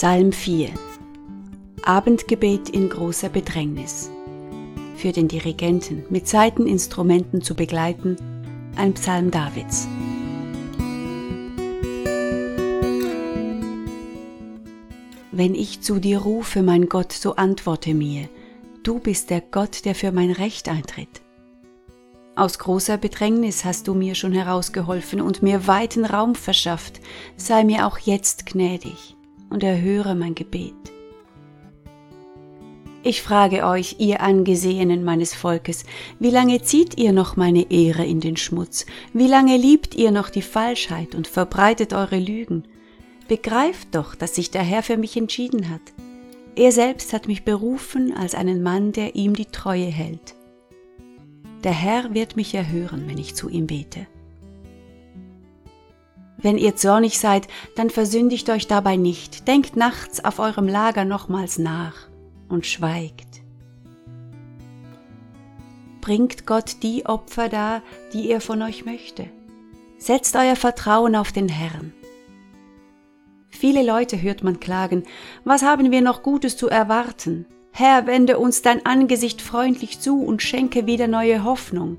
Psalm 4 Abendgebet in großer Bedrängnis. Für den Dirigenten mit Saiteninstrumenten zu begleiten, ein Psalm Davids. Wenn ich zu dir rufe, mein Gott, so antworte mir, du bist der Gott, der für mein Recht eintritt. Aus großer Bedrängnis hast du mir schon herausgeholfen und mir weiten Raum verschafft, sei mir auch jetzt gnädig und erhöre mein Gebet. Ich frage euch, ihr Angesehenen meines Volkes, wie lange zieht ihr noch meine Ehre in den Schmutz? Wie lange liebt ihr noch die Falschheit und verbreitet eure Lügen? Begreift doch, dass sich der Herr für mich entschieden hat. Er selbst hat mich berufen als einen Mann, der ihm die Treue hält. Der Herr wird mich erhören, wenn ich zu ihm bete. Wenn ihr zornig seid, dann versündigt euch dabei nicht, denkt nachts auf eurem Lager nochmals nach und schweigt. Bringt Gott die Opfer dar, die er von euch möchte. Setzt euer Vertrauen auf den Herrn. Viele Leute hört man klagen, was haben wir noch Gutes zu erwarten? Herr, wende uns dein Angesicht freundlich zu und schenke wieder neue Hoffnung.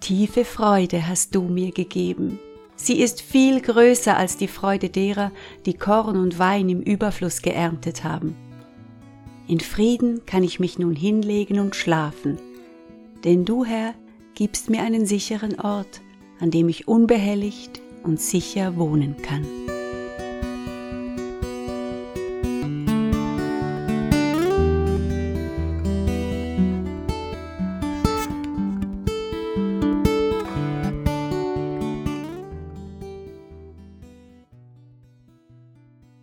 Tiefe Freude hast du mir gegeben. Sie ist viel größer als die Freude derer, die Korn und Wein im Überfluss geerntet haben. In Frieden kann ich mich nun hinlegen und schlafen, denn du, Herr, gibst mir einen sicheren Ort, an dem ich unbehelligt und sicher wohnen kann.